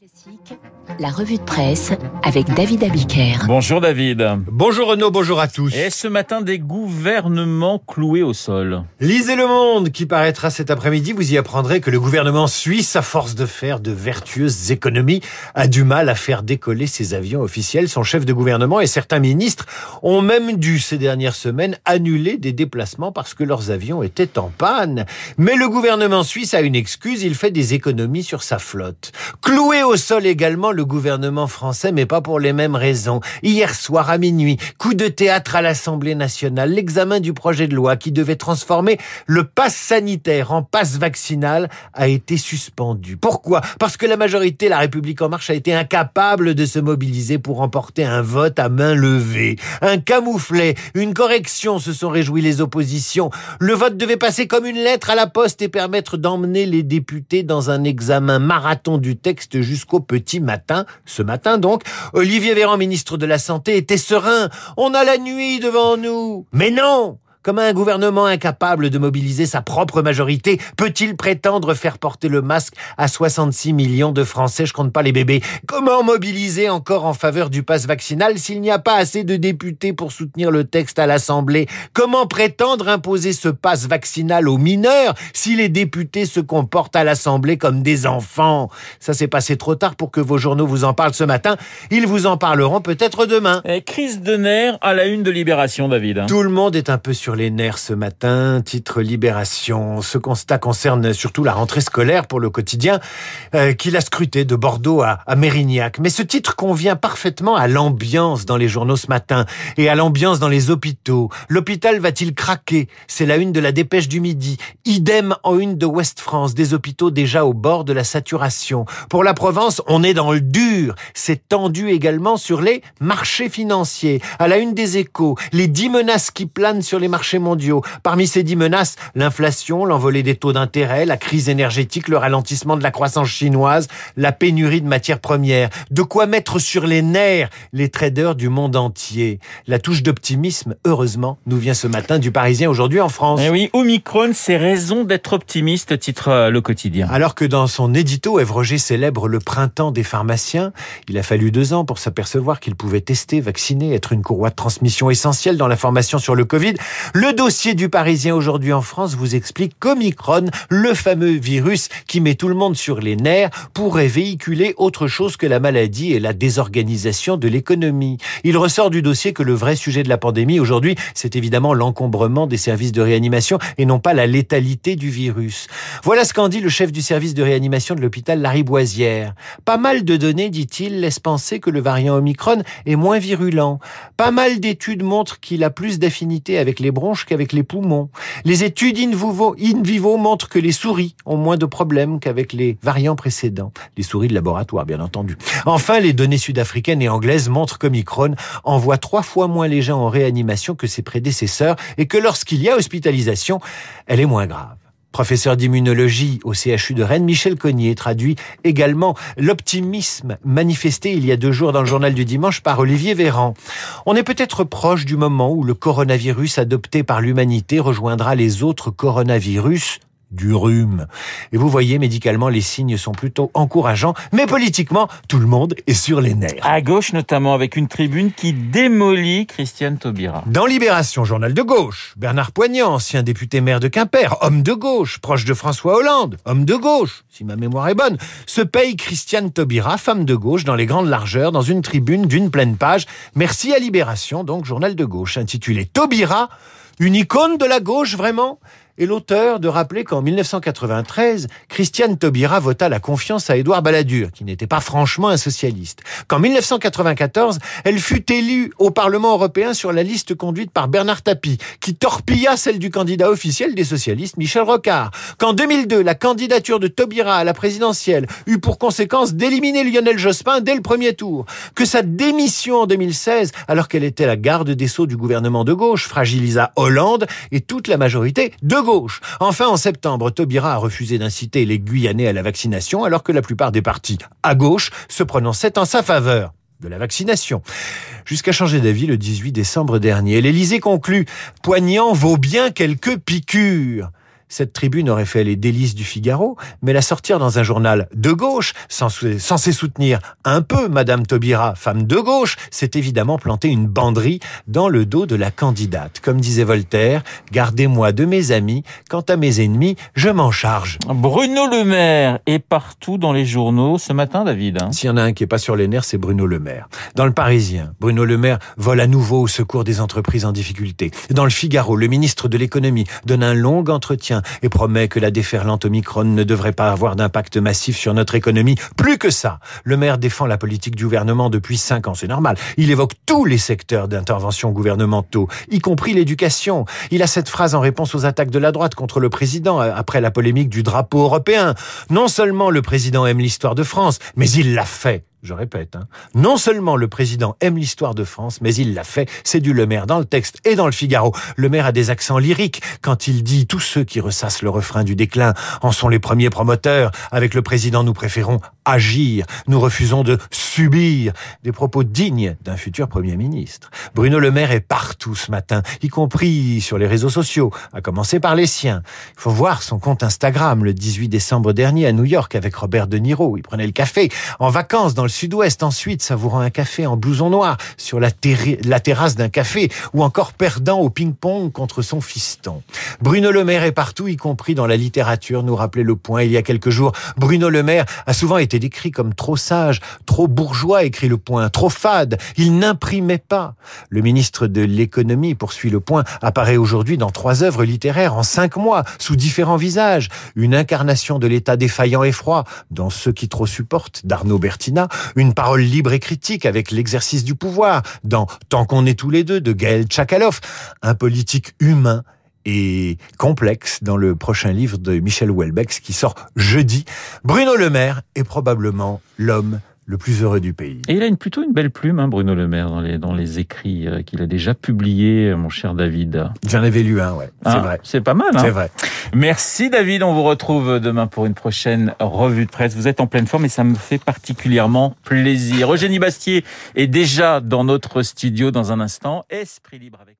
Classique, la revue de presse avec David Abiker. Bonjour David. Bonjour Renaud, bonjour à tous. Et ce matin, des gouvernements cloués au sol. Lisez Le Monde qui paraîtra cet après-midi. Vous y apprendrez que le gouvernement suisse, à force de faire de vertueuses économies, a du mal à faire décoller ses avions officiels. Son chef de gouvernement et certains ministres ont même dû ces dernières semaines annuler des déplacements parce que leurs avions étaient en panne. Mais le gouvernement suisse a une excuse, il fait des économies sur sa flotte. Cloué au sol également le gouvernement français, mais pas pour les mêmes raisons. Hier soir à minuit, coup de théâtre à l'Assemblée nationale, l'examen du projet de loi qui devait transformer le pass sanitaire en passe vaccinal a été suspendu. Pourquoi? Parce que la majorité, la République en marche, a été incapable de se mobiliser pour remporter un vote à main levée. Un camouflet, une correction se sont réjouis les oppositions. Le vote devait passer comme une lettre à la poste et permettre d'emmener les députés dans un examen marathon du texte jusqu'au petit matin. Ce matin donc, Olivier Véran, ministre de la Santé, était serein. On a la nuit devant nous. Mais non comme un gouvernement incapable de mobiliser sa propre majorité peut-il prétendre faire porter le masque à 66 millions de Français? Je compte pas les bébés. Comment mobiliser encore en faveur du pass vaccinal s'il n'y a pas assez de députés pour soutenir le texte à l'Assemblée? Comment prétendre imposer ce pass vaccinal aux mineurs si les députés se comportent à l'Assemblée comme des enfants? Ça s'est passé trop tard pour que vos journaux vous en parlent ce matin. Ils vous en parleront peut-être demain. Et crise de nerfs à la une de Libération, David. Tout le monde est un peu sur les nerfs ce matin, titre Libération. Ce constat concerne surtout la rentrée scolaire pour le quotidien euh, qu'il a scruté de Bordeaux à, Mérignac. Mais ce titre convient parfaitement à l'ambiance dans les journaux ce matin et à l'ambiance dans les hôpitaux. L'hôpital va-t-il craquer? C'est la une de la dépêche du midi. Idem en une de Ouest France, des hôpitaux déjà au bord de la saturation. Pour la Provence, on est dans le dur. C'est tendu également sur les marchés financiers. À la une des échos, les dix menaces qui planent sur les marchés mondiaux. Parmi ces dix menaces, l'inflation, l'envolée des taux d'intérêt, la crise énergétique, le ralentissement de la croissance chinoise, la pénurie de matières premières. De quoi mettre sur les nerfs les traders du monde entier. La touche d'optimisme, heureusement, nous vient ce matin du Parisien aujourd'hui en France. Eh oui, Omicron, c'est raison d'être optimiste, titre euh, le quotidien. Alors que dans son édito, Ève Roger célèbre le printemps des pharmaciens, il a fallu deux ans pour s'apercevoir qu'il pouvait tester, vacciner, être une courroie de transmission essentielle dans la formation sur le Covid. Le dossier du Parisien aujourd'hui en France vous explique qu'Omicron, le fameux virus qui met tout le monde sur les nerfs, pourrait véhiculer autre chose que la maladie et la désorganisation de l'économie. Il ressort du dossier que le vrai sujet de la pandémie aujourd'hui, c'est évidemment l'encombrement des services de réanimation et non pas la létalité du virus. Voilà ce qu'en dit le chef du service de réanimation de l'hôpital Lariboisière. Pas mal de données, dit-il, laissent penser que le variant Omicron est moins virulent. Pas mal d'études montrent qu'il a plus d'affinité avec les qu'avec les poumons. Les études in vivo, in vivo montrent que les souris ont moins de problèmes qu'avec les variants précédents. Les souris de laboratoire, bien entendu. Enfin, les données sud-africaines et anglaises montrent qu'Omicron envoie trois fois moins les gens en réanimation que ses prédécesseurs et que lorsqu'il y a hospitalisation, elle est moins grave. Professeur d'immunologie au CHU de Rennes, Michel Cognier traduit également l'optimisme manifesté il y a deux jours dans le journal du dimanche par Olivier Véran. On est peut-être proche du moment où le coronavirus adopté par l'humanité rejoindra les autres coronavirus du rhume. Et vous voyez, médicalement, les signes sont plutôt encourageants, mais politiquement, tout le monde est sur les nerfs. À gauche, notamment, avec une tribune qui démolit Christiane Taubira. Dans Libération, journal de gauche, Bernard Poignant, ancien député maire de Quimper, homme de gauche, proche de François Hollande, homme de gauche, si ma mémoire est bonne, se paye Christiane Taubira, femme de gauche, dans les grandes largeurs, dans une tribune d'une pleine page. Merci à Libération, donc journal de gauche, intitulé Taubira, une icône de la gauche, vraiment et l'auteur de rappeler qu'en 1993, Christiane Taubira vota la confiance à Édouard Balladur, qui n'était pas franchement un socialiste. Qu'en 1994, elle fut élue au Parlement européen sur la liste conduite par Bernard Tapie, qui torpilla celle du candidat officiel des socialistes, Michel Rocard. Qu'en 2002, la candidature de Taubira à la présidentielle eut pour conséquence d'éliminer Lionel Jospin dès le premier tour. Que sa démission en 2016, alors qu'elle était la garde des sceaux du gouvernement de gauche, fragilisa Hollande et toute la majorité de gauche. Enfin, en septembre, Taubira a refusé d'inciter les Guyanais à la vaccination, alors que la plupart des partis à gauche se prononçaient en sa faveur de la vaccination. Jusqu'à changer d'avis le 18 décembre dernier. L'Élysée conclut, poignant vaut bien quelques piqûres. Cette tribune aurait fait les délices du Figaro, mais la sortir dans un journal de gauche, censé soutenir un peu Madame Taubira, femme de gauche, c'est évidemment planter une banderie dans le dos de la candidate. Comme disait Voltaire, gardez-moi de mes amis, quant à mes ennemis, je m'en charge. Bruno Le Maire est partout dans les journaux ce matin, David. Hein. S'il y en a un qui est pas sur les nerfs, c'est Bruno Le Maire. Dans le Parisien, Bruno Le Maire vole à nouveau au secours des entreprises en difficulté. Dans le Figaro, le ministre de l'économie donne un long entretien et promet que la déferlante Omicron ne devrait pas avoir d'impact massif sur notre économie. Plus que ça, le maire défend la politique du gouvernement depuis cinq ans, c'est normal. Il évoque tous les secteurs d'intervention gouvernementaux, y compris l'éducation. Il a cette phrase en réponse aux attaques de la droite contre le président euh, après la polémique du drapeau européen. Non seulement le président aime l'histoire de France, mais il l'a fait je répète, hein. non seulement le président aime l'histoire de France, mais il l'a fait, c'est du Le Maire dans le texte et dans le Figaro. Le Maire a des accents lyriques quand il dit tous ceux qui ressassent le refrain du déclin en sont les premiers promoteurs. Avec le président, nous préférons agir, nous refusons de subir des propos dignes d'un futur Premier ministre. Bruno Le Maire est partout ce matin, y compris sur les réseaux sociaux, à commencer par les siens. Il faut voir son compte Instagram le 18 décembre dernier à New York avec Robert De Niro. Il prenait le café en vacances dans sud-ouest, ensuite savourant un café en blouson noir sur la, terrasse d'un café, ou encore perdant au ping-pong contre son fiston. Bruno Le Maire est partout, y compris dans la littérature, nous rappelait le point il y a quelques jours. Bruno Le Maire a souvent été décrit comme trop sage, trop bourgeois, écrit le point, trop fade. Il n'imprimait pas. Le ministre de l'économie, poursuit le point, apparaît aujourd'hui dans trois œuvres littéraires en cinq mois, sous différents visages. Une incarnation de l'état défaillant et froid, dans Ceux qui trop supportent, d'Arnaud Bertina, une parole libre et critique avec l'exercice du pouvoir dans Tant qu'on est tous les deux de Gaël Tchakaloff, un politique humain et complexe dans le prochain livre de Michel Houellebecq qui sort jeudi. Bruno Le Maire est probablement l'homme le plus heureux du pays. Et il a une, plutôt une belle plume, hein, Bruno Le Maire, dans les, dans les écrits euh, qu'il a déjà publiés, euh, mon cher David. J'en avais lu un, ouais. C'est ah, vrai. C'est pas mal, hein C'est vrai. Merci David, on vous retrouve demain pour une prochaine revue de presse. Vous êtes en pleine forme et ça me fait particulièrement plaisir. Eugénie Bastier est déjà dans notre studio dans un instant. Esprit libre avec